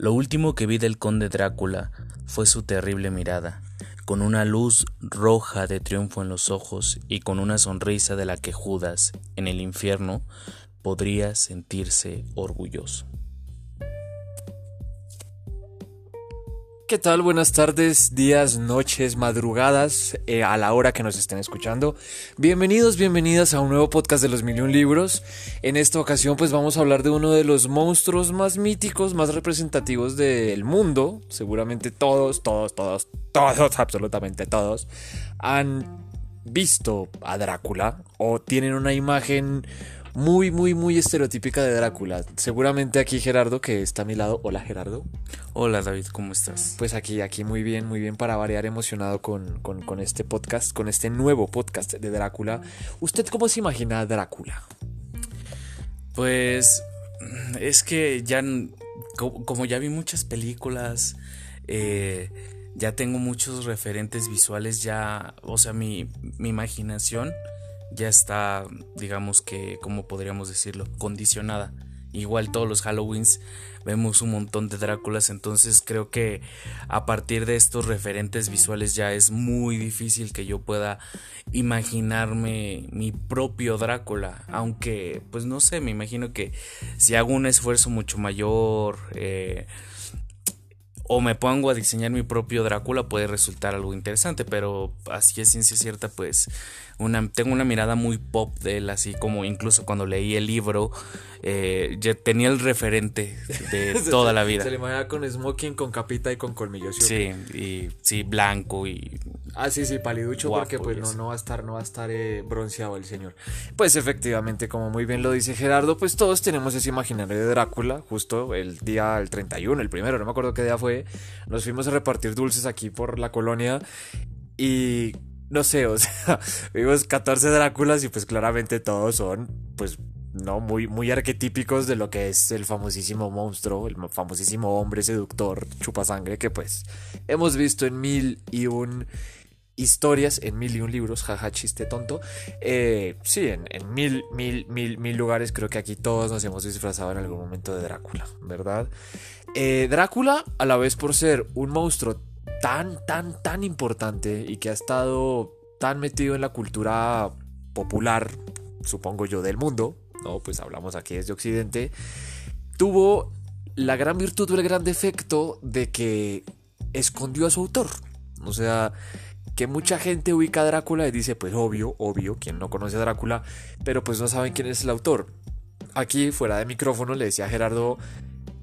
Lo último que vi del conde Drácula fue su terrible mirada, con una luz roja de triunfo en los ojos y con una sonrisa de la que Judas, en el infierno, podría sentirse orgulloso. ¿Qué tal? Buenas tardes, días, noches, madrugadas, eh, a la hora que nos estén escuchando. Bienvenidos, bienvenidas a un nuevo podcast de los Million Libros. En esta ocasión pues vamos a hablar de uno de los monstruos más míticos, más representativos del mundo. Seguramente todos, todos, todos, todos, absolutamente todos, han visto a Drácula o tienen una imagen muy, muy, muy estereotípica de Drácula. Seguramente aquí Gerardo, que está a mi lado. Hola Gerardo. Hola David, ¿cómo estás? Pues aquí, aquí muy bien, muy bien para variar emocionado con, con, este podcast, con este nuevo podcast de Drácula. ¿Usted cómo se imagina a Drácula? Pues es que ya, como ya vi muchas películas, eh, ya tengo muchos referentes visuales, ya, o sea, mi, mi imaginación ya está, digamos que, ¿cómo podríamos decirlo? Condicionada. Igual todos los Halloweens vemos un montón de Dráculas, entonces creo que a partir de estos referentes visuales ya es muy difícil que yo pueda imaginarme mi propio Drácula, aunque pues no sé, me imagino que si hago un esfuerzo mucho mayor, eh, o me pongo a diseñar mi propio Drácula puede resultar algo interesante, pero así es ciencia cierta, pues una, tengo una mirada muy pop de él, así como incluso cuando leí el libro, eh, ya tenía el referente de toda la vida. Se le imagina con smoking, con capita y con colmillos. Sí, y sí, blanco y Ah, sí, sí, paliducho porque pues no, no va a estar, no va a estar eh, bronceado el señor. Pues efectivamente, como muy bien lo dice Gerardo, pues todos tenemos ese imaginario de Drácula, justo el día el 31, el primero, no me acuerdo qué día fue, nos fuimos a repartir dulces aquí por la colonia y no sé, o sea, vimos 14 Dráculas y pues claramente todos son pues no muy muy arquetípicos de lo que es el famosísimo monstruo, el famosísimo hombre seductor chupasangre que pues hemos visto en mil y un historias en mil y un libros, jaja, chiste tonto. Eh, sí, en, mil, mil, mil, mil lugares creo que aquí todos nos hemos disfrazado en algún momento de Drácula, ¿verdad? Eh, Drácula, a la vez por ser un monstruo tan, tan, tan importante y que ha estado tan metido en la cultura popular, supongo yo, del mundo, ¿no? Pues hablamos aquí desde Occidente, tuvo la gran virtud o el gran defecto de que escondió a su autor. O sea, que mucha gente ubica a Drácula y dice, pues obvio, obvio, quien no conoce a Drácula, pero pues no saben quién es el autor. Aquí, fuera de micrófono, le decía a Gerardo,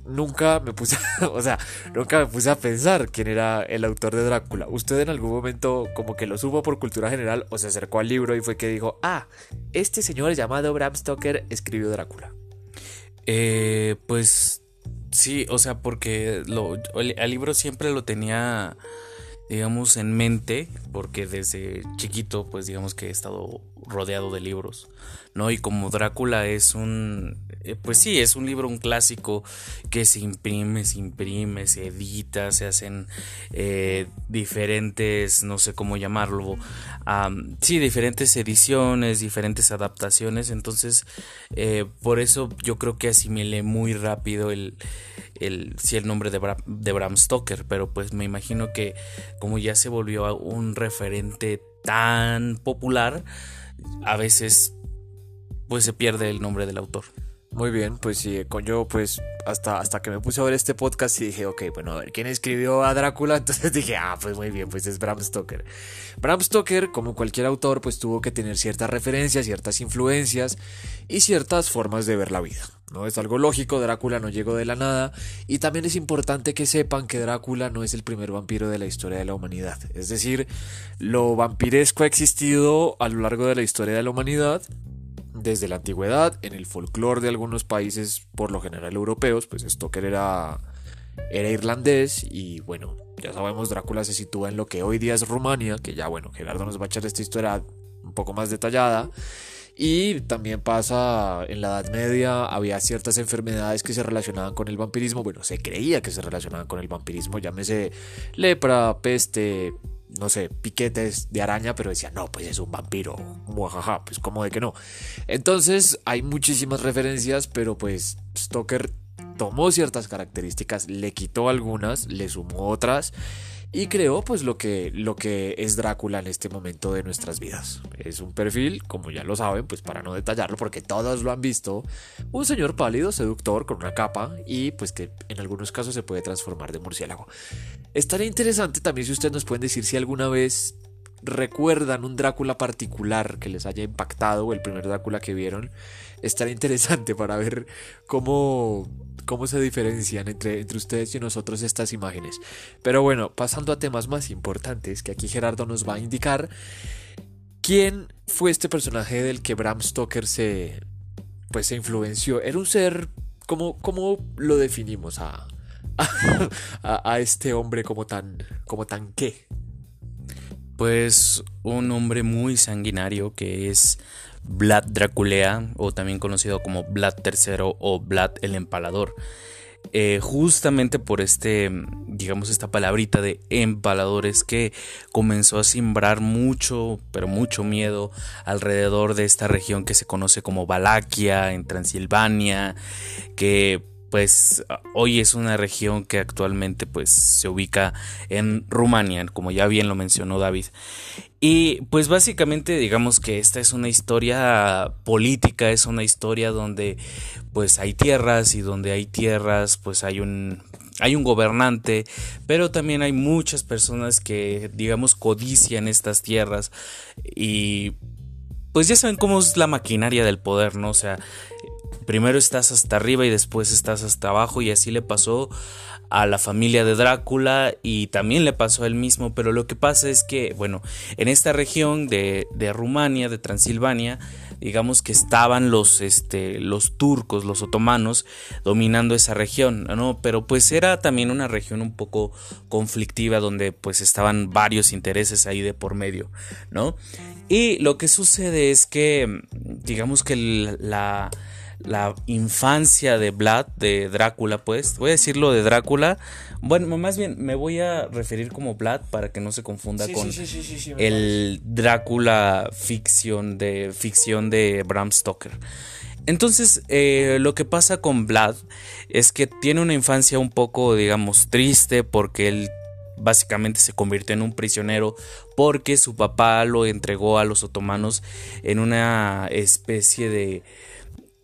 nunca me puse, o sea, nunca me puse a pensar quién era el autor de Drácula. ¿Usted en algún momento como que lo supo por cultura general o se acercó al libro y fue que dijo, ah, este señor llamado Bram Stoker escribió Drácula? Eh, pues sí, o sea, porque lo, el libro siempre lo tenía digamos, en mente, porque desde chiquito, pues digamos que he estado rodeado de libros, ¿no? Y como Drácula es un, eh, pues sí, es un libro, un clásico que se imprime, se imprime, se edita, se hacen eh, diferentes, no sé cómo llamarlo, sí, diferentes ediciones, diferentes adaptaciones, entonces, eh, por eso yo creo que asimilé muy rápido el el, sí, el nombre de, de Bram Stoker, pero pues me imagino que como ya se volvió un referente tan popular, a veces pues se pierde el nombre del autor. Muy bien, pues sí, con yo pues hasta, hasta que me puse a ver este podcast y dije, ok, bueno, a ver, ¿quién escribió a Drácula? Entonces dije, ah, pues muy bien, pues es Bram Stoker. Bram Stoker, como cualquier autor, pues tuvo que tener ciertas referencias, ciertas influencias y ciertas formas de ver la vida. No es algo lógico, Drácula no llegó de la nada y también es importante que sepan que Drácula no es el primer vampiro de la historia de la humanidad. Es decir, lo vampiresco ha existido a lo largo de la historia de la humanidad desde la antigüedad, en el folclore de algunos países, por lo general europeos, pues Stoker era, era irlandés y bueno, ya sabemos, Drácula se sitúa en lo que hoy día es Rumania, que ya bueno, Gerardo nos va a echar esta historia un poco más detallada. Y también pasa en la Edad Media, había ciertas enfermedades que se relacionaban con el vampirismo. Bueno, se creía que se relacionaban con el vampirismo, llámese lepra, peste, no sé, piquetes de araña, pero decía, no, pues es un vampiro, muajaja, pues como de que no. Entonces hay muchísimas referencias, pero pues Stoker tomó ciertas características, le quitó algunas, le sumó otras y creó pues lo que, lo que es Drácula en este momento de nuestras vidas. Es un perfil, como ya lo saben, pues para no detallarlo porque todos lo han visto, un señor pálido, seductor, con una capa y pues que en algunos casos se puede transformar de murciélago. Estaría interesante también si ustedes nos pueden decir si alguna vez recuerdan un Drácula particular que les haya impactado o el primer Drácula que vieron. Estaría interesante para ver cómo cómo se diferencian entre, entre ustedes y nosotros estas imágenes. Pero bueno, pasando a temas más importantes que aquí Gerardo nos va a indicar. ¿Quién fue este personaje del que Bram Stoker se, pues, se influenció? Era un ser, ¿cómo, cómo lo definimos a, a, este hombre como tan, como tan qué? Pues un hombre muy sanguinario que es Vlad Draculea, o también conocido como Vlad III o Vlad el Empalador. Eh, justamente por este, digamos, esta palabrita de empaladores que comenzó a simbrar mucho, pero mucho miedo alrededor de esta región que se conoce como Valaquia, en Transilvania, que pues hoy es una región que actualmente pues se ubica en Rumania, como ya bien lo mencionó David. Y pues básicamente digamos que esta es una historia política, es una historia donde pues hay tierras y donde hay tierras pues hay un hay un gobernante, pero también hay muchas personas que digamos codician estas tierras y pues ya saben cómo es la maquinaria del poder, ¿no? O sea, primero estás hasta arriba y después estás hasta abajo y así le pasó a la familia de Drácula y también le pasó a él mismo, pero lo que pasa es que, bueno, en esta región de, de Rumania, de Transilvania, digamos que estaban los, este, los turcos, los otomanos, dominando esa región, ¿no? Pero pues era también una región un poco conflictiva donde pues estaban varios intereses ahí de por medio, ¿no? Y lo que sucede es que, digamos que la la infancia de Vlad, de Drácula, pues. Voy a decirlo de Drácula. Bueno, más bien me voy a referir como Vlad para que no se confunda con el Drácula ficción de, ficción de Bram Stoker. Entonces, eh, lo que pasa con Vlad es que tiene una infancia un poco, digamos, triste porque él básicamente se convirtió en un prisionero porque su papá lo entregó a los otomanos en una especie de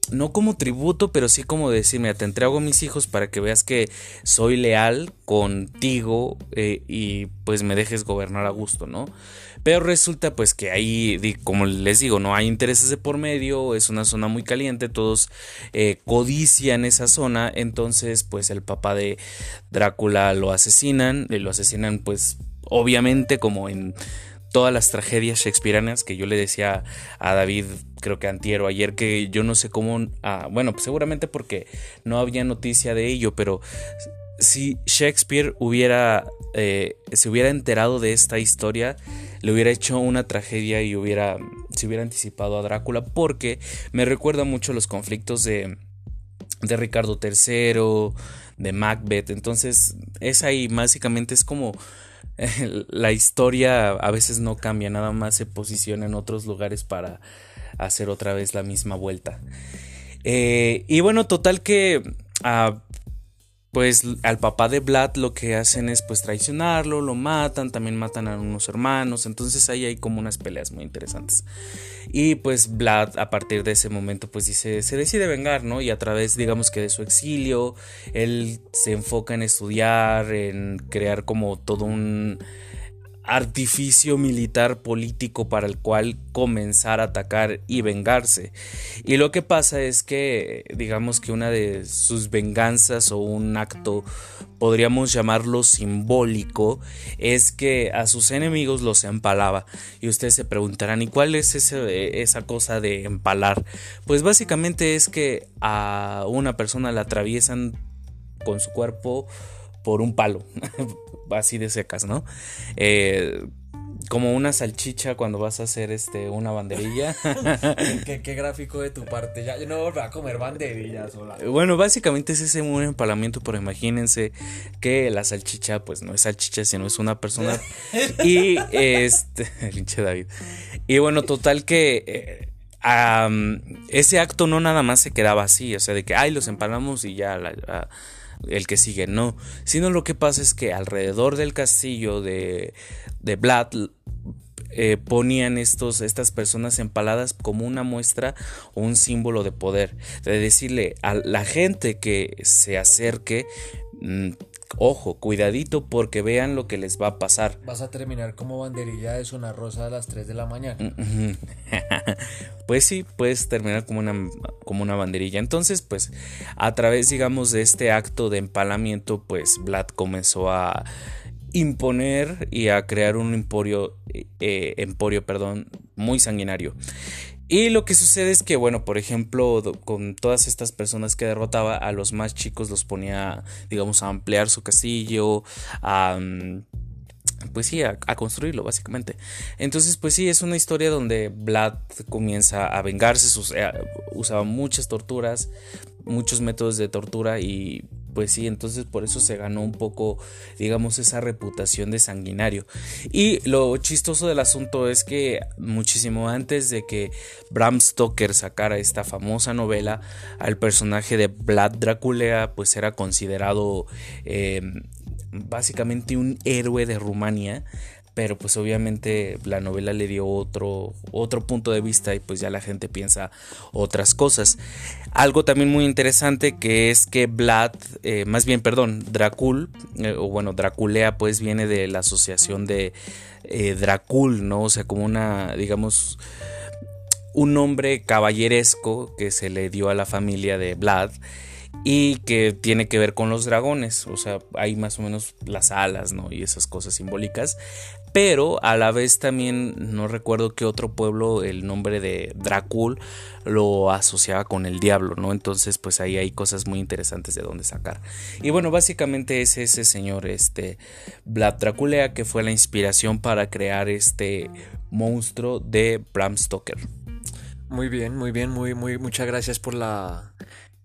no como tributo, pero sí como decirme, te entrego a mis hijos para que veas que soy leal contigo eh, y pues me dejes gobernar a gusto, ¿no? Pero resulta pues que ahí, como les digo, no hay intereses de por medio, es una zona muy caliente, todos eh, codician esa zona, entonces pues el papá de Drácula lo asesinan, y lo asesinan pues obviamente como en todas las tragedias shakespearianas que yo le decía a David, creo que antiero ayer, que yo no sé cómo, ah, bueno, pues seguramente porque no había noticia de ello, pero si Shakespeare hubiera, eh, se hubiera enterado de esta historia, le hubiera hecho una tragedia y hubiera, se hubiera anticipado a Drácula, porque me recuerda mucho los conflictos de, de Ricardo III, de Macbeth, entonces es ahí, básicamente es como la historia a veces no cambia, nada más se posiciona en otros lugares para hacer otra vez la misma vuelta. Eh, y bueno, total que ah, pues al papá de Vlad lo que hacen es pues traicionarlo, lo matan, también matan a unos hermanos, entonces ahí hay como unas peleas muy interesantes. Y pues Vlad a partir de ese momento pues dice, se decide vengar, ¿no? Y a través digamos que de su exilio, él se enfoca en estudiar, en crear como todo un artificio militar político para el cual comenzar a atacar y vengarse. Y lo que pasa es que, digamos que una de sus venganzas o un acto, podríamos llamarlo simbólico, es que a sus enemigos los empalaba. Y ustedes se preguntarán, ¿y cuál es esa cosa de empalar? Pues básicamente es que a una persona la atraviesan con su cuerpo por un palo, así de secas, ¿no? Eh, como una salchicha cuando vas a hacer este una banderilla. ¿Qué, gráfico de tu parte. Ya yo no voy a comer banderillas. Bueno, básicamente es ese un empalamiento, pero imagínense que la salchicha, pues no es salchicha, sino es una persona. y este. Pinche David. Y bueno, total que. Eh, ese acto no nada más se quedaba así, o sea, de que, ay, los empalamos y ya el que sigue, no, sino lo que pasa es que alrededor del castillo de, de Vlad eh, ponían estos, estas personas empaladas como una muestra o un símbolo de poder, de decirle a la gente que se acerque, mm, ojo, cuidadito porque vean lo que les va a pasar. Vas a terminar como banderilla de zona rosa a las 3 de la mañana. pues sí, puedes terminar como una, como una banderilla. Entonces, pues a través, digamos, de este acto de empalamiento, pues Vlad comenzó a imponer y a crear un emporio, eh, emporio perdón, muy sanguinario. Y lo que sucede es que, bueno, por ejemplo, con todas estas personas que derrotaba, a los más chicos los ponía, digamos, a ampliar su castillo, a... Mm, pues sí, a, construirlo básicamente. Entonces, pues sí, es una historia donde Vlad comienza a vengarse, eh, usaba muchas torturas, muchos métodos de tortura y pues sí, entonces por eso se ganó un poco, digamos, esa reputación de sanguinario. Y lo chistoso del asunto es que muchísimo antes de que Bram Stoker sacara esta famosa novela, al personaje de Vlad Dracula pues era considerado eh, básicamente un héroe de Rumania pero pues obviamente la novela le dio otro, otro punto de vista y pues ya la gente piensa otras cosas. Algo también muy interesante que es que Vlad, eh, más bien, perdón, Dracul, eh, o bueno, Draculea pues viene de la asociación de eh, Dracul, ¿no? O sea, como una, digamos, un nombre caballeresco que se le dio a la familia de Vlad y que tiene que ver con los dragones, o sea, hay más o menos las alas, ¿no? Y esas cosas simbólicas, pero a la vez también no recuerdo que otro pueblo el nombre de Dracul lo asociaba con el diablo, ¿no? Entonces pues ahí hay cosas muy interesantes de dónde sacar. Y bueno, básicamente es ese señor, este Vlad Draculea, que fue la inspiración para crear este monstruo de Bram Stoker. Muy bien, muy bien, muy, muy, muchas gracias por la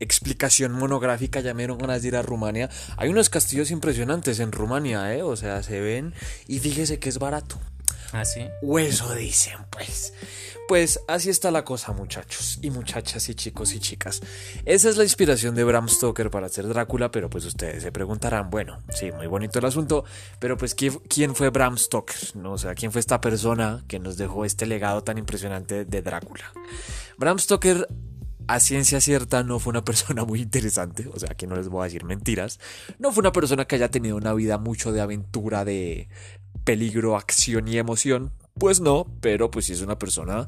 explicación monográfica, ya me dieron ganas de ir a Rumania. Hay unos castillos impresionantes en Rumania, ¿eh? O sea, se ven y fíjese que es barato. ¿Ah, sí? O eso dicen, pues. Pues así está la cosa, muchachos y muchachas y chicos y chicas. Esa es la inspiración de Bram Stoker para hacer Drácula, pero pues ustedes se preguntarán, bueno, sí, muy bonito el asunto, pero pues ¿quién fue Bram Stoker? ¿No? O sea, ¿quién fue esta persona que nos dejó este legado tan impresionante de Drácula? Bram Stoker a ciencia cierta no fue una persona muy interesante, o sea, que no les voy a decir mentiras. No fue una persona que haya tenido una vida mucho de aventura, de peligro, acción y emoción. Pues no, pero pues sí es una persona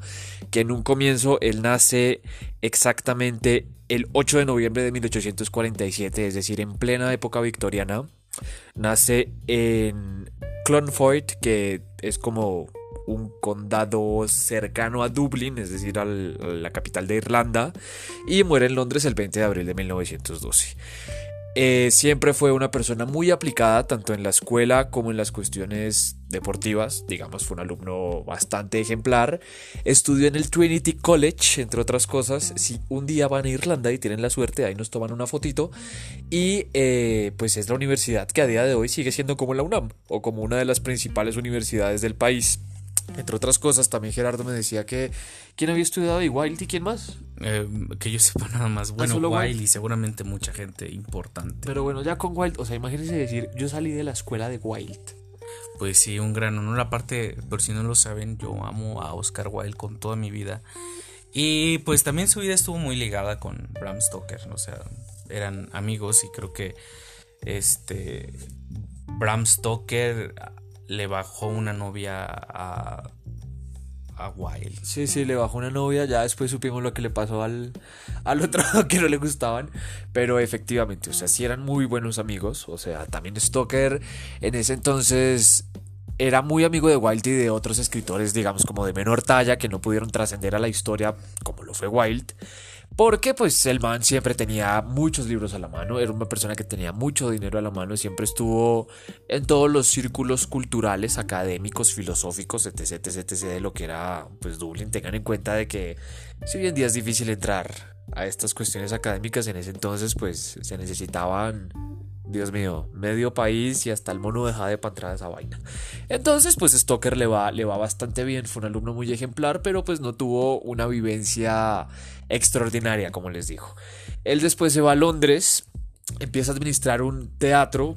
que en un comienzo él nace exactamente el 8 de noviembre de 1847, es decir, en plena época victoriana. Nace en Clonfoyt, que es como un condado cercano a Dublín, es decir, a la capital de Irlanda, y muere en Londres el 20 de abril de 1912. Eh, siempre fue una persona muy aplicada tanto en la escuela como en las cuestiones deportivas, digamos, fue un alumno bastante ejemplar. Estudió en el Trinity College, entre otras cosas. Si un día van a Irlanda y tienen la suerte, ahí nos toman una fotito. Y eh, pues es la universidad que a día de hoy sigue siendo como la UNAM o como una de las principales universidades del país. Entre otras cosas, también Gerardo me decía que ¿quién había estudiado y Wild y quién más? Eh, que yo sepa nada más. Bueno, Wild y seguramente mucha gente importante. Pero bueno, ya con Wild, o sea, imagínense decir, yo salí de la escuela de Wild. Pues sí, un gran honor. Aparte, por si no lo saben, yo amo a Oscar Wilde con toda mi vida. Y pues también su vida estuvo muy ligada con Bram Stoker. O sea, eran amigos y creo que este Bram Stoker le bajó una novia a, a Wild. Sí, sí, le bajó una novia. Ya después supimos lo que le pasó al, al otro que no le gustaban. Pero efectivamente, o sea, sí eran muy buenos amigos. O sea, también Stoker en ese entonces era muy amigo de Wilde y de otros escritores, digamos, como de menor talla, que no pudieron trascender a la historia como lo fue Wilde. Porque pues el man siempre tenía muchos libros a la mano, era una persona que tenía mucho dinero a la mano, siempre estuvo en todos los círculos culturales, académicos, filosóficos, etc, etc, etc, de lo que era pues Dublín. Tengan en cuenta de que si hoy en día es difícil entrar a estas cuestiones académicas, en ese entonces pues se necesitaban Dios mío, medio país y hasta el mono deja de pantrada esa vaina. Entonces, pues Stoker le va, le va bastante bien, fue un alumno muy ejemplar, pero pues no tuvo una vivencia extraordinaria, como les digo. Él después se va a Londres, empieza a administrar un teatro,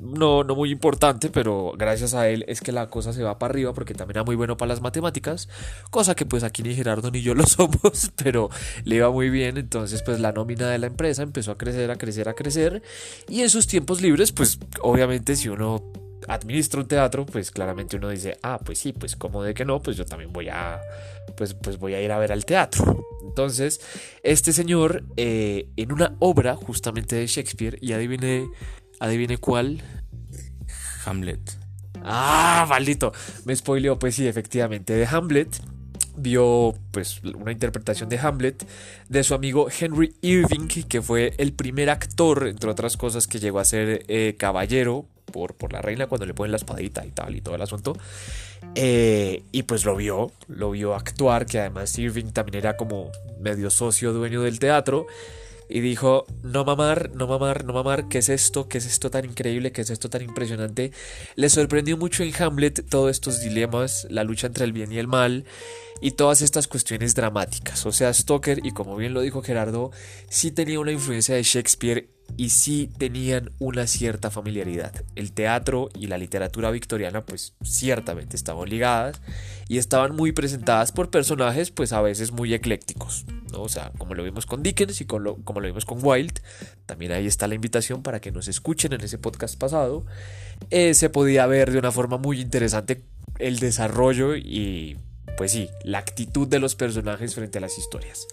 no, no muy importante, pero gracias a él es que la cosa se va para arriba porque también era muy bueno para las matemáticas, cosa que pues aquí ni Gerardo ni yo lo somos, pero le iba muy bien, entonces pues la nómina de la empresa empezó a crecer, a crecer, a crecer, y en sus tiempos libres pues obviamente si uno administra un teatro, pues claramente uno dice, ah, pues sí, pues como de que no, pues yo también voy a, pues, pues voy a ir a ver al teatro. Entonces, este señor, eh, en una obra justamente de Shakespeare, y adivine, adivine cuál. Hamlet. Ah, maldito. Me spoileó, pues sí, efectivamente, de Hamlet. Vio pues una interpretación de Hamlet de su amigo Henry Irving, que fue el primer actor, entre otras cosas, que llegó a ser eh, caballero por, por, la reina cuando le ponen la espadita y tal y todo el asunto. Eh, y pues lo vio, lo vio actuar, que además Irving también era como medio socio dueño del teatro y dijo, no mamar, no mamar, no mamar, ¿qué es esto? ¿Qué es esto tan increíble? ¿Qué es esto tan impresionante? Le sorprendió mucho en Hamlet todos estos dilemas, la lucha entre el bien y el mal y todas estas cuestiones dramáticas. O sea, Stoker, y como bien lo dijo Gerardo, sí tenía una influencia de Shakespeare y sí tenían una cierta familiaridad. El teatro y la literatura victoriana pues ciertamente estaban ligadas y estaban muy presentadas por personajes pues a veces muy eclécticos. ¿no? O sea, como lo vimos con Dickens y como lo vimos con Wilde, también ahí está la invitación para que nos escuchen en ese podcast pasado. Eh, se podía ver de una forma muy interesante el desarrollo y pues sí, la actitud de los personajes frente a las historias.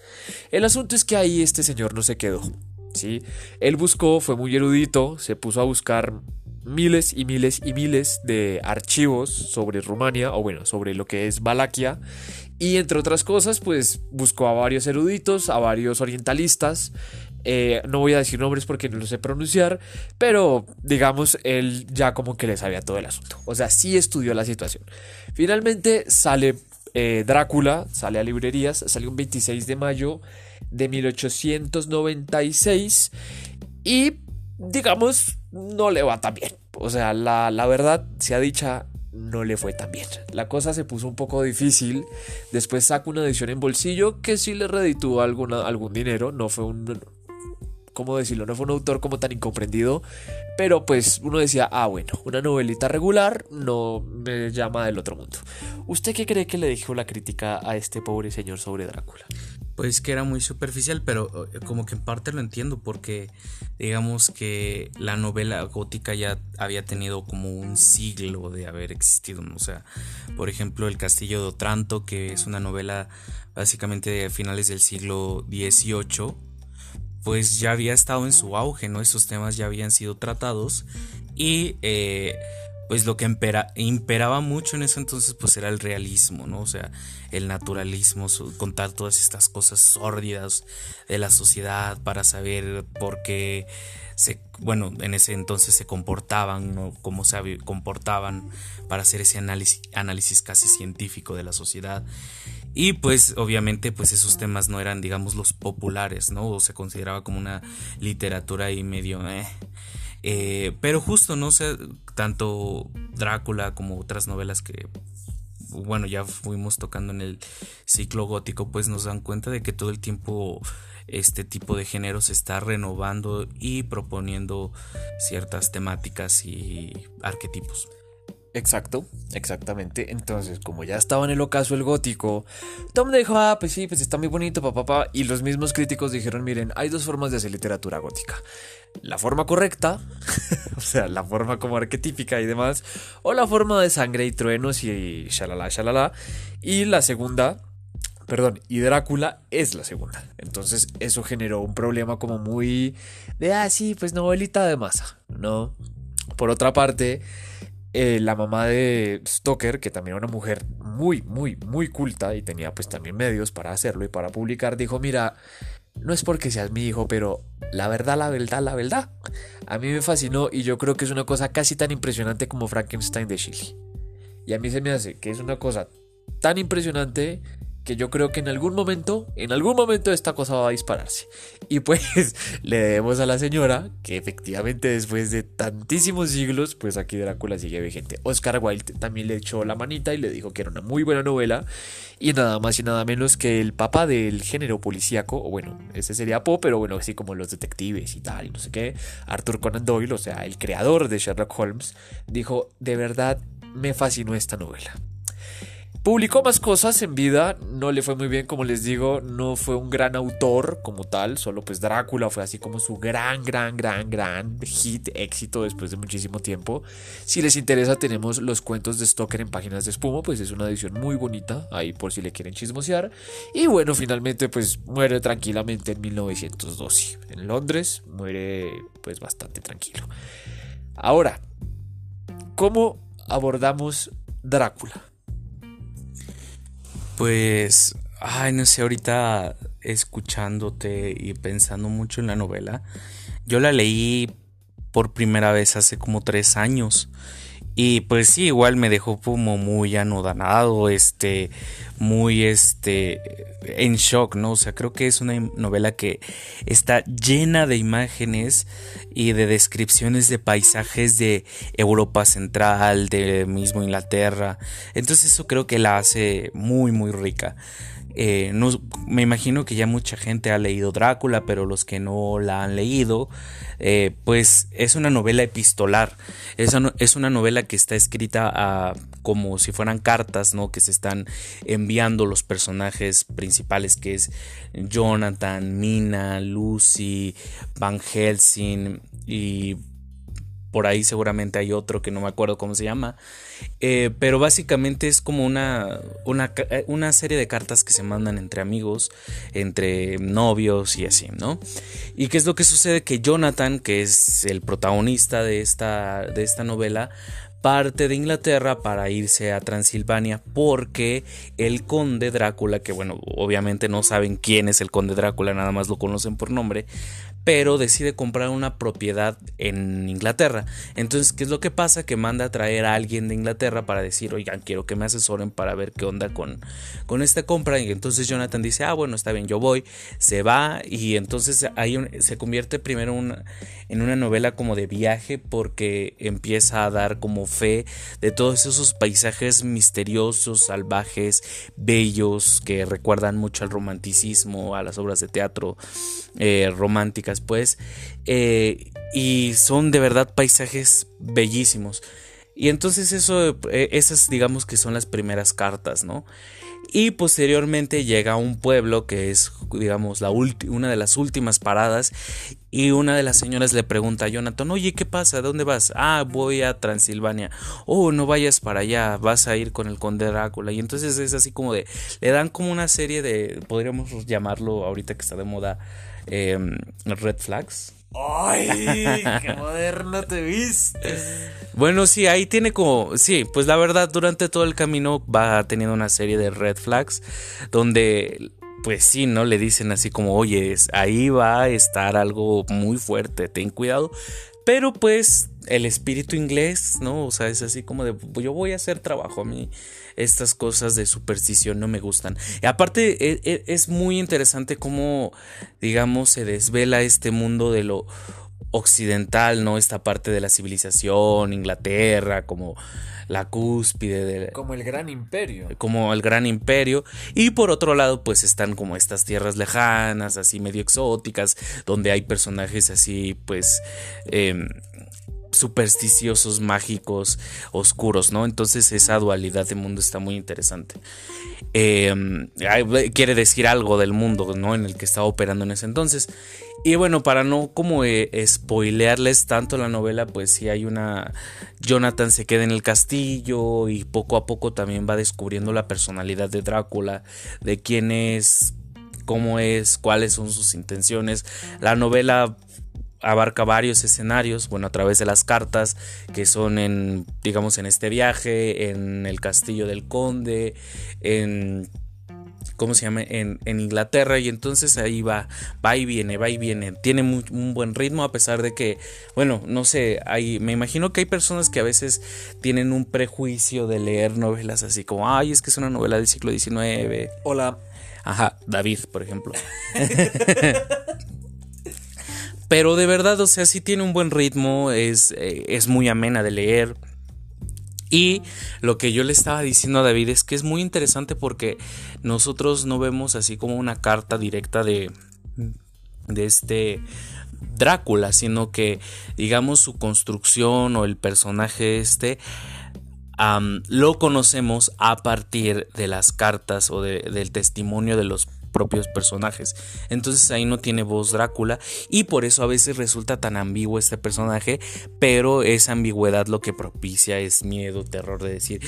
El asunto es que ahí este señor no se quedó. ¿Sí? Él buscó, fue muy erudito, se puso a buscar miles y miles y miles de archivos sobre Rumania, o bueno, sobre lo que es Valaquia, y entre otras cosas, pues buscó a varios eruditos, a varios orientalistas, eh, no voy a decir nombres porque no lo sé pronunciar, pero digamos, él ya como que le sabía todo el asunto. O sea, sí estudió la situación. Finalmente sale eh, Drácula, sale a librerías, sale un 26 de mayo de 1896 y digamos no le va tan bien. O sea, la, la verdad sea dicha, no le fue tan bien. La cosa se puso un poco difícil. Después saca una edición en bolsillo que sí le redituó algún dinero. No fue un... ¿Cómo decirlo? No fue un autor como tan incomprendido. Pero pues uno decía, ah bueno, una novelita regular no me llama del otro mundo. ¿Usted qué cree que le dijo la crítica a este pobre señor sobre Drácula? Pues que era muy superficial, pero eh, como que en parte lo entiendo porque digamos que la novela gótica ya había tenido como un siglo de haber existido, o sea, por ejemplo El Castillo de Otranto, que es una novela básicamente de finales del siglo XVIII, pues ya había estado en su auge, ¿no? Esos temas ya habían sido tratados y eh, pues lo que imperaba mucho en ese entonces pues era el realismo, ¿no? O sea, el naturalismo, contar todas estas cosas sórdidas de la sociedad para saber por qué se, bueno, en ese entonces se comportaban, ¿no? Cómo se comportaban para hacer ese análisis, análisis casi científico de la sociedad. Y pues obviamente pues esos temas no eran digamos los populares, ¿no? O se consideraba como una literatura y medio... Eh, eh, pero justo, no sé, tanto Drácula como otras novelas que, bueno, ya fuimos tocando en el ciclo gótico, pues nos dan cuenta de que todo el tiempo este tipo de género se está renovando y proponiendo ciertas temáticas y arquetipos. Exacto, exactamente. Entonces, como ya estaba en el ocaso el gótico, Tom dijo, ah, pues sí, pues está muy bonito, papá, papá. Y los mismos críticos dijeron, miren, hay dos formas de hacer literatura gótica. La forma correcta, o sea, la forma como arquetípica y demás, o la forma de sangre y truenos y shalala, shalala. Y la segunda, perdón, y Drácula es la segunda. Entonces, eso generó un problema como muy de, ah, sí, pues novelita de masa, ¿no? Por otra parte, eh, la mamá de Stoker, que también era una mujer muy, muy, muy culta y tenía pues también medios para hacerlo y para publicar, dijo, mira, no es porque seas mi hijo, pero la verdad, la verdad, la verdad, a mí me fascinó y yo creo que es una cosa casi tan impresionante como Frankenstein de Chile. Y a mí se me hace que es una cosa tan impresionante que yo creo que en algún momento, en algún momento esta cosa va a dispararse. Y pues le debemos a la señora que efectivamente después de tantísimos siglos, pues aquí Drácula sigue vigente. Oscar Wilde también le echó la manita y le dijo que era una muy buena novela y nada más y nada menos que el papá del género policíaco, o bueno, ese sería Poe, pero bueno, así como los detectives y tal, y no sé qué, Arthur Conan Doyle, o sea, el creador de Sherlock Holmes, dijo, de verdad me fascinó esta novela. Publicó más cosas en vida, no le fue muy bien, como les digo, no fue un gran autor como tal, solo pues Drácula fue así como su gran, gran, gran, gran hit, éxito después de muchísimo tiempo. Si les interesa, tenemos los cuentos de Stoker en páginas de espuma, pues es una edición muy bonita, ahí por si le quieren chismosear. Y bueno, finalmente pues muere tranquilamente en 1912. En Londres muere pues bastante tranquilo. Ahora, ¿cómo abordamos Drácula? Pues, ay, no sé, ahorita escuchándote y pensando mucho en la novela, yo la leí por primera vez hace como tres años y pues sí, igual me dejó como muy anodanado, este, muy, este, en shock, ¿no? O sea, creo que es una novela que está llena de imágenes y de descripciones de paisajes de Europa Central, de mismo Inglaterra. Entonces eso creo que la hace muy, muy rica. Eh, no, me imagino que ya mucha gente ha leído Drácula, pero los que no la han leído, eh, pues es una novela epistolar. Es una, es una novela que está escrita como si fueran cartas, ¿no? Que se están enviando los personajes principales, que es Jonathan, Mina, Lucy, Van Helsing y por ahí seguramente hay otro que no me acuerdo cómo se llama. Eh, pero básicamente es como una, una, eh, una, serie de cartas que se mandan entre amigos, entre novios y así, ¿no? ¿Y qué es lo que sucede? Que Jonathan, que es el protagonista de esta, de esta novela, parte de Inglaterra para irse a Transilvania porque el conde Drácula, que bueno, obviamente no saben quién es el conde Drácula, nada más lo conocen por nombre, pero decide comprar una propiedad en Inglaterra. Entonces, ¿qué es lo que pasa? Que manda a traer a alguien de Inglaterra para decir, oigan, quiero que me asesoren para ver qué onda con, con esta compra. Y entonces Jonathan dice, ah, bueno, está bien, yo voy, se va y entonces ahí se convierte primero en una novela como de viaje porque empieza a dar como fe de todos esos paisajes misteriosos, salvajes, bellos, que recuerdan mucho al romanticismo, a las obras de teatro eh, románticas pues, y son de verdad paisajes bellísimos. Y entonces eso, eh, esas digamos que son las primeras cartas, ¿no? Y posteriormente llega a un pueblo que es, digamos, la una de las últimas paradas. Y una de las señoras le pregunta a Jonathan, oye, ¿qué pasa? ¿Dónde vas? Ah, voy a Transilvania. Oh, no vayas para allá, vas a ir con el conde Drácula. Y entonces es así como de, le dan como una serie de, podríamos llamarlo ahorita que está de moda, Em, red flags. ¡Ay! ¡Qué moderno te viste! Bueno, sí, ahí tiene como. Sí, pues la verdad, durante todo el camino va teniendo una serie de red flags donde. Pues sí, ¿no? Le dicen así como, oye, ahí va a estar algo muy fuerte, ten cuidado. Pero pues el espíritu inglés, ¿no? O sea, es así como de, yo voy a hacer trabajo a mí estas cosas de superstición no me gustan. Y aparte e, e, es, muy interesante cómo, digamos, se desvela este mundo de lo occidental, ¿no? Esta parte de la civilización, Inglaterra, como la cúspide de... Como el gran imperio. Como el gran imperio. Y por otro lado, pues están como estas tierras lejanas, así medio exóticas, donde hay personajes así, pues... Em, supersticiosos, mágicos, oscuros, ¿no? Entonces esa dualidad de mundo está muy interesante. Em, quiere decir algo del mundo, ¿no? En el que estaba operando en ese entonces. Y bueno, para no como eh, spoilearles tanto la novela, pues sí hay una... Jonathan se queda en el castillo y poco a poco también va descubriendo la personalidad de Drácula, de quién es, cómo es, cuáles son sus intenciones. La novela abarca varios escenarios, bueno, a través de las cartas que son en, digamos, en este viaje, en el castillo del conde, en ¿cómo se llama? En, Inglaterra y entonces ahí va, va y viene, va y viene. Tiene un buen ritmo a pesar de que, bueno, no sé, hay, me imagino que hay personas que a veces tienen un prejuicio de leer novelas así como, ay, es que es una novela del siglo XIX. Hola. Ajá, David, por ejemplo. Pero de verdad, o sea, sí tiene un buen ritmo, es, eh, es muy amena de leer. Y lo que yo le estaba diciendo a David es que es muy interesante porque nosotros no vemos así como una carta directa de, de este Drácula, sino que digamos su construcción o el personaje este lo conocemos a partir de las cartas o del testimonio de los propios personajes. Entonces ahí no tiene voz Drácula y por eso a veces resulta tan ambiguo este personaje, pero esa ambigüedad lo que propicia es miedo, terror de decir,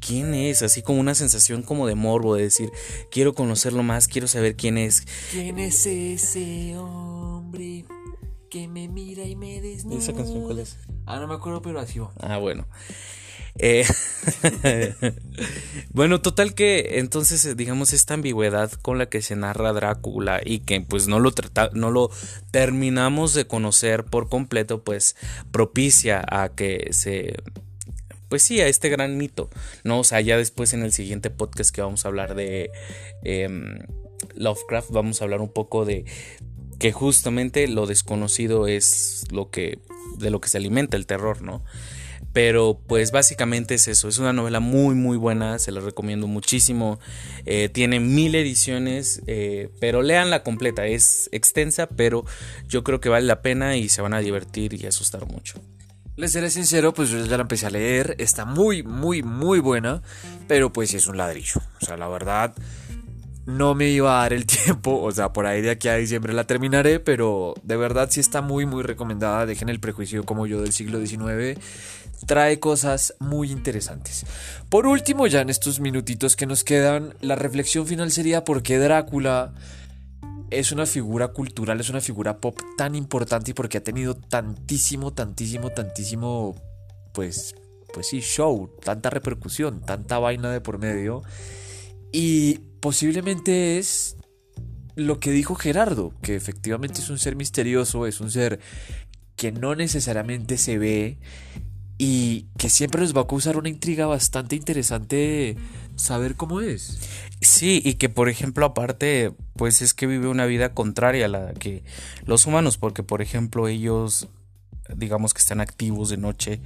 ¿quién es? Así como una sensación como de morbo, de decir, quiero conocerlo más, quiero saber quién es. ¿Quién es ese hombre? que me mira y me desnuda. ¿Esa canción cuál es? Ah, no me acuerdo, pero así va. Ah, bueno. Eh, bueno, total que entonces, eh, digamos, esta ambigüedad con la que se narra Drácula y que pues no lo, no lo terminamos de conocer por completo, pues propicia a que se... Pues sí, a este gran mito, ¿no? O sea, ya después en el siguiente podcast que vamos a hablar de em, Lovecraft, vamos a hablar un poco de que justamente lo desconocido es lo que de lo que se alimenta el terror, ¿no? Pero pues básicamente es eso, es una novela muy muy buena, se la recomiendo muchísimo, eh, tiene mil ediciones, eh, pero leanla completa, es extensa, pero yo creo que vale la pena y se van a divertir y asustar mucho. Les seré sincero, pues yo ya la empecé a leer, está muy muy muy buena, pero pues es un ladrillo, o sea, la verdad no me iba a dar el tiempo, o sea, por ahí de aquí a diciembre la terminaré, pero de verdad sí está muy muy recomendada, dejen el prejuicio como yo del siglo XIX trae cosas muy interesantes. Por último, ya en estos minutitos que nos quedan, la reflexión final sería por qué Drácula es una figura cultural, es una figura pop tan importante y porque ha tenido tantísimo, tantísimo, tantísimo, pues, pues sí, show, tanta repercusión, tanta vaina de por medio. Y posiblemente es lo que dijo Gerardo, que efectivamente es un ser misterioso, es un ser que no necesariamente se ve y que siempre nos va a causar una intriga bastante interesante saber cómo es. Sí, y que por ejemplo aparte, pues es que vive una vida contraria a la que los humanos, porque por ejemplo ellos digamos que están activos de noche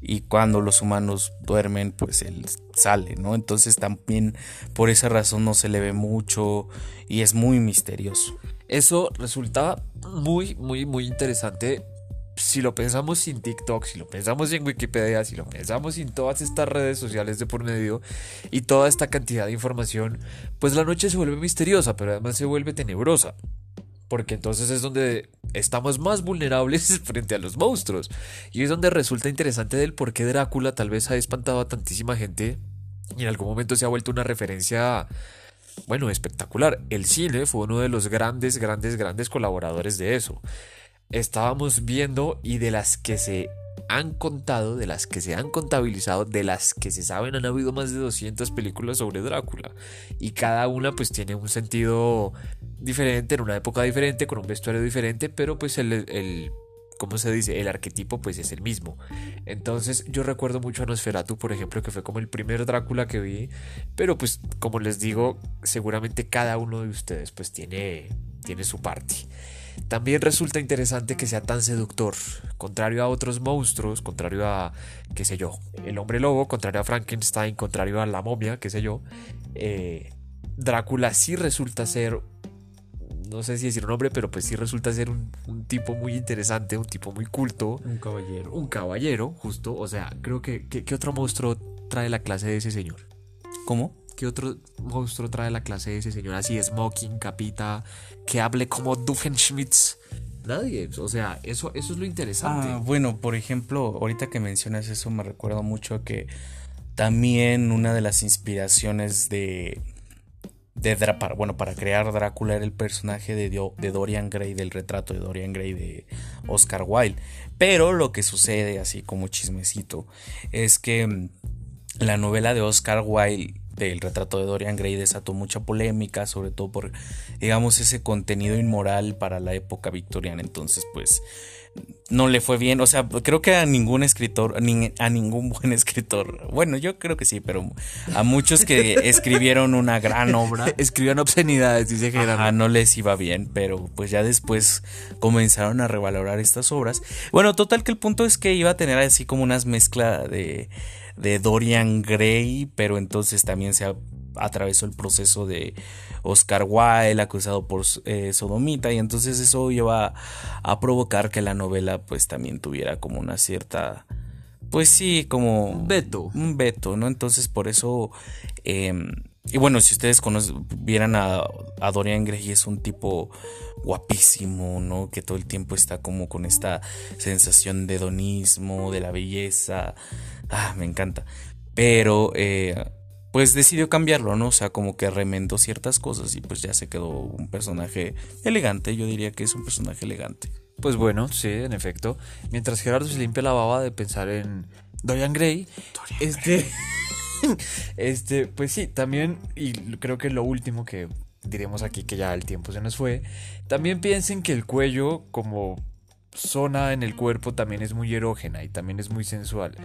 y cuando los humanos duermen pues él sale, ¿no? Entonces también por esa razón no se le ve mucho y es muy misterioso. Eso resulta muy, muy, muy interesante si lo pensamos sin TikTok, si lo pensamos en Wikipedia, si lo pensamos sin todas estas redes sociales de por medio y toda esta cantidad de información, pues la noche se vuelve misteriosa, pero además se vuelve tenebrosa. Porque entonces es donde estamos más vulnerables frente a los monstruos. Y es donde resulta interesante del por qué Drácula tal vez ha espantado a tantísima gente y en algún momento se ha vuelto una referencia bueno, espectacular. El cine fue uno de los grandes, grandes, grandes colaboradores de eso estábamos viendo y de las que se han contado, de las que se han contabilizado, de las que se saben, han habido más de 200 películas sobre Drácula. Y cada una pues tiene un sentido diferente, en una época diferente, con un vestuario diferente, pero pues el, el ¿cómo se dice? El arquetipo pues es el mismo. Entonces yo recuerdo mucho a Nosferatu, por ejemplo, que fue como el primer Drácula que vi, pero pues como les digo, seguramente cada uno de ustedes pues tiene, tiene su parte. También resulta interesante que sea tan seductor, contrario a otros monstruos, contrario a, qué sé yo, el hombre lobo, contrario a Frankenstein, contrario a la momia, qué sé yo, eh, Drácula sí resulta ser, no sé si decir un hombre, pero pues sí resulta ser un, tipo muy interesante, un tipo muy culto. Un caballero. Un caballero, justo. O sea, creo que, ¿qué otro monstruo trae la clase de ese señor? ¿Cómo? ¿Qué otro monstruo trae la clase de ese señor? Así, Smoking, Capita, que hable como Duffenschmitz. Nadie, o sea, eso, eso es lo interesante. Ah, bueno, por ejemplo, ahorita que mencionas eso me recuerdo mucho que también una de las inspiraciones de, para, bueno, para crear Drácula era el personaje de, de Dorian Gray, del retrato de Dorian Gray de Oscar Wilde. Pero lo que sucede, así como chismecito, es que la novela de Oscar Wilde del retrato de Dorian Gray desató mucha polémica, sobre todo por, digamos, ese contenido inmoral para la época victoriana. Entonces, pues, no le fue bien. O sea, creo que a ningún escritor, a ningún buen escritor, bueno, yo creo que sí, pero a muchos que escribieron una gran obra. Escribían obscenidades, dice Gerardo. no les iba bien, pero pues ya después comenzaron a revalorar estas obras. Bueno, total que el punto es que iba a tener así como unas mezclas de, de Dorian Gray, pero entonces también se atravesó el proceso de Oscar Wilde acusado por eh, sodomita y entonces eso iba a provocar que la novela pues también tuviera como una cierta pues sí como un veto. un veto no entonces por eso em, y bueno si ustedes vieran a, a Dorian Gray es un tipo guapísimo no que todo el tiempo está como con esta sensación de hedonismo de la belleza ah me encanta pero eh, pues decidió cambiarlo, ¿no? O sea, como que remendó ciertas cosas y pues ya se quedó un personaje elegante, yo diría que es un personaje elegante. Pues bueno, sí, en efecto. Mientras Gerardo se limpia la baba de pensar en Dorian Gray, este, este, pues sí, también, y creo que lo último que diremos aquí, que ya el tiempo se nos fue, también piensen que el cuello como zona en el cuerpo también es muy erógena y también es muy sensual.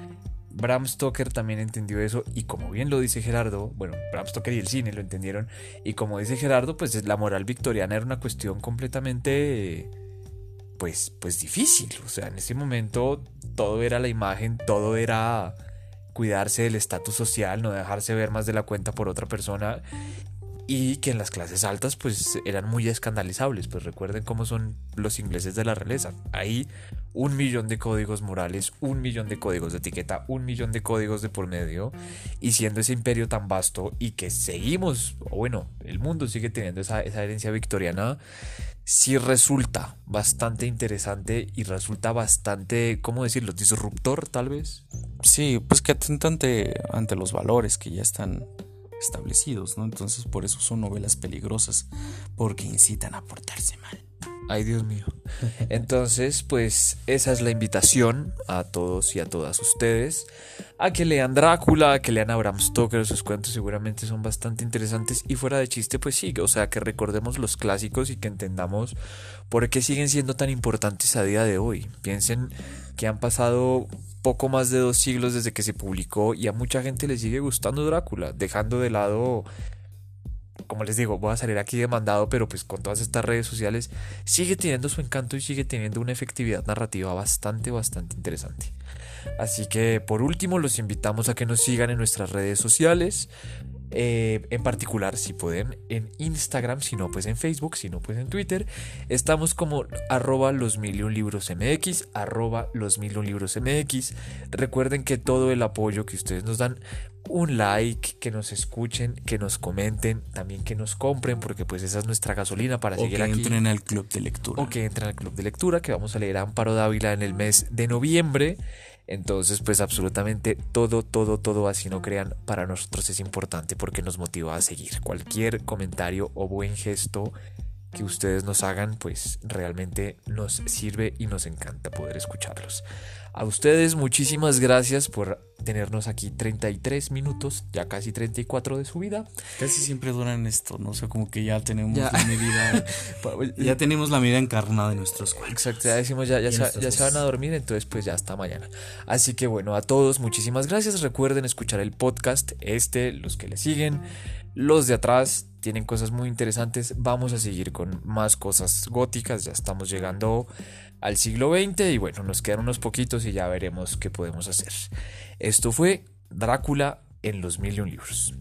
Bram Stoker también entendió eso y como bien lo dice Gerardo, bueno, Bram Stoker y el cine lo entendieron y como dice Gerardo, pues la moral victoriana era una cuestión completamente pues pues difícil, o sea, en ese momento todo era la imagen, todo era cuidarse del estatus social, no dejarse ver más de la cuenta por otra persona y que en las clases altas pues eran muy escandalizables, pues recuerden cómo son los ingleses de la realeza. Ahí un millón de códigos morales, un millón de códigos de etiqueta, un millón de códigos de por medio y siendo ese imperio tan vasto y que seguimos, o bueno, el mundo sigue teniendo esa, esa herencia victoriana, sí resulta bastante interesante y resulta bastante, ¿cómo decirlo?, disruptor tal vez. Sí, pues que atenta ante, ante los valores que ya están establecidos, ¿no? Entonces por eso son novelas peligrosas, porque incitan a portarse mal. Ay, Dios mío. Entonces, pues esa es la invitación a todos y a todas ustedes a que lean Drácula, a que lean Abraham Stoker, sus cuentos seguramente son bastante interesantes y fuera de chiste, pues sí, o sea, que recordemos los clásicos y que entendamos por qué siguen siendo tan importantes a día de hoy. Piensen que han pasado poco más de dos siglos desde que se publicó y a mucha gente le sigue gustando Drácula, dejando de lado, como les digo, voy a salir aquí demandado, pero pues con todas estas redes sociales sigue teniendo su encanto y sigue teniendo una efectividad narrativa bastante, bastante interesante. Así que por último los invitamos a que nos sigan en nuestras redes sociales. Eh, en particular, si pueden, en Instagram, si no, pues en Facebook, si no, pues en Twitter. Estamos como arroba los mil libros MX, arroba los mil libros MX. Recuerden que todo el apoyo que ustedes nos dan, un like, que nos escuchen, que nos comenten, también que nos compren, porque pues esa es nuestra gasolina para seguir aquí. que entren al club de lectura. O que entren al club de lectura, que vamos a leer a Amparo Dávila en el mes de noviembre. Entonces, pues absolutamente todo, todo, todo, así no crean, para nosotros es importante porque nos motiva a seguir. Cualquier comentario o buen gesto que ustedes nos hagan, pues realmente nos sirve y nos encanta poder escucharlos. A ustedes muchísimas gracias por tenernos aquí 33 minutos, ya casi 34 de su vida. Casi siempre duran esto, no sé, como que ya tenemos la medida, ya tenemos la medida encarnada de nuestros cuerpos. Exacto, ya decimos, ya, ya, se, ya se van a dormir, entonces pues ya hasta mañana. Así que bueno, a todos muchísimas gracias. Recuerden escuchar el podcast, este, los que le siguen, los de atrás tienen cosas muy interesantes. Vamos a seguir con más cosas góticas, ya estamos llegando al siglo XX y bueno, nos quedan unos poquitos y ya veremos qué podemos hacer. Esto fue Drácula en los mil libros.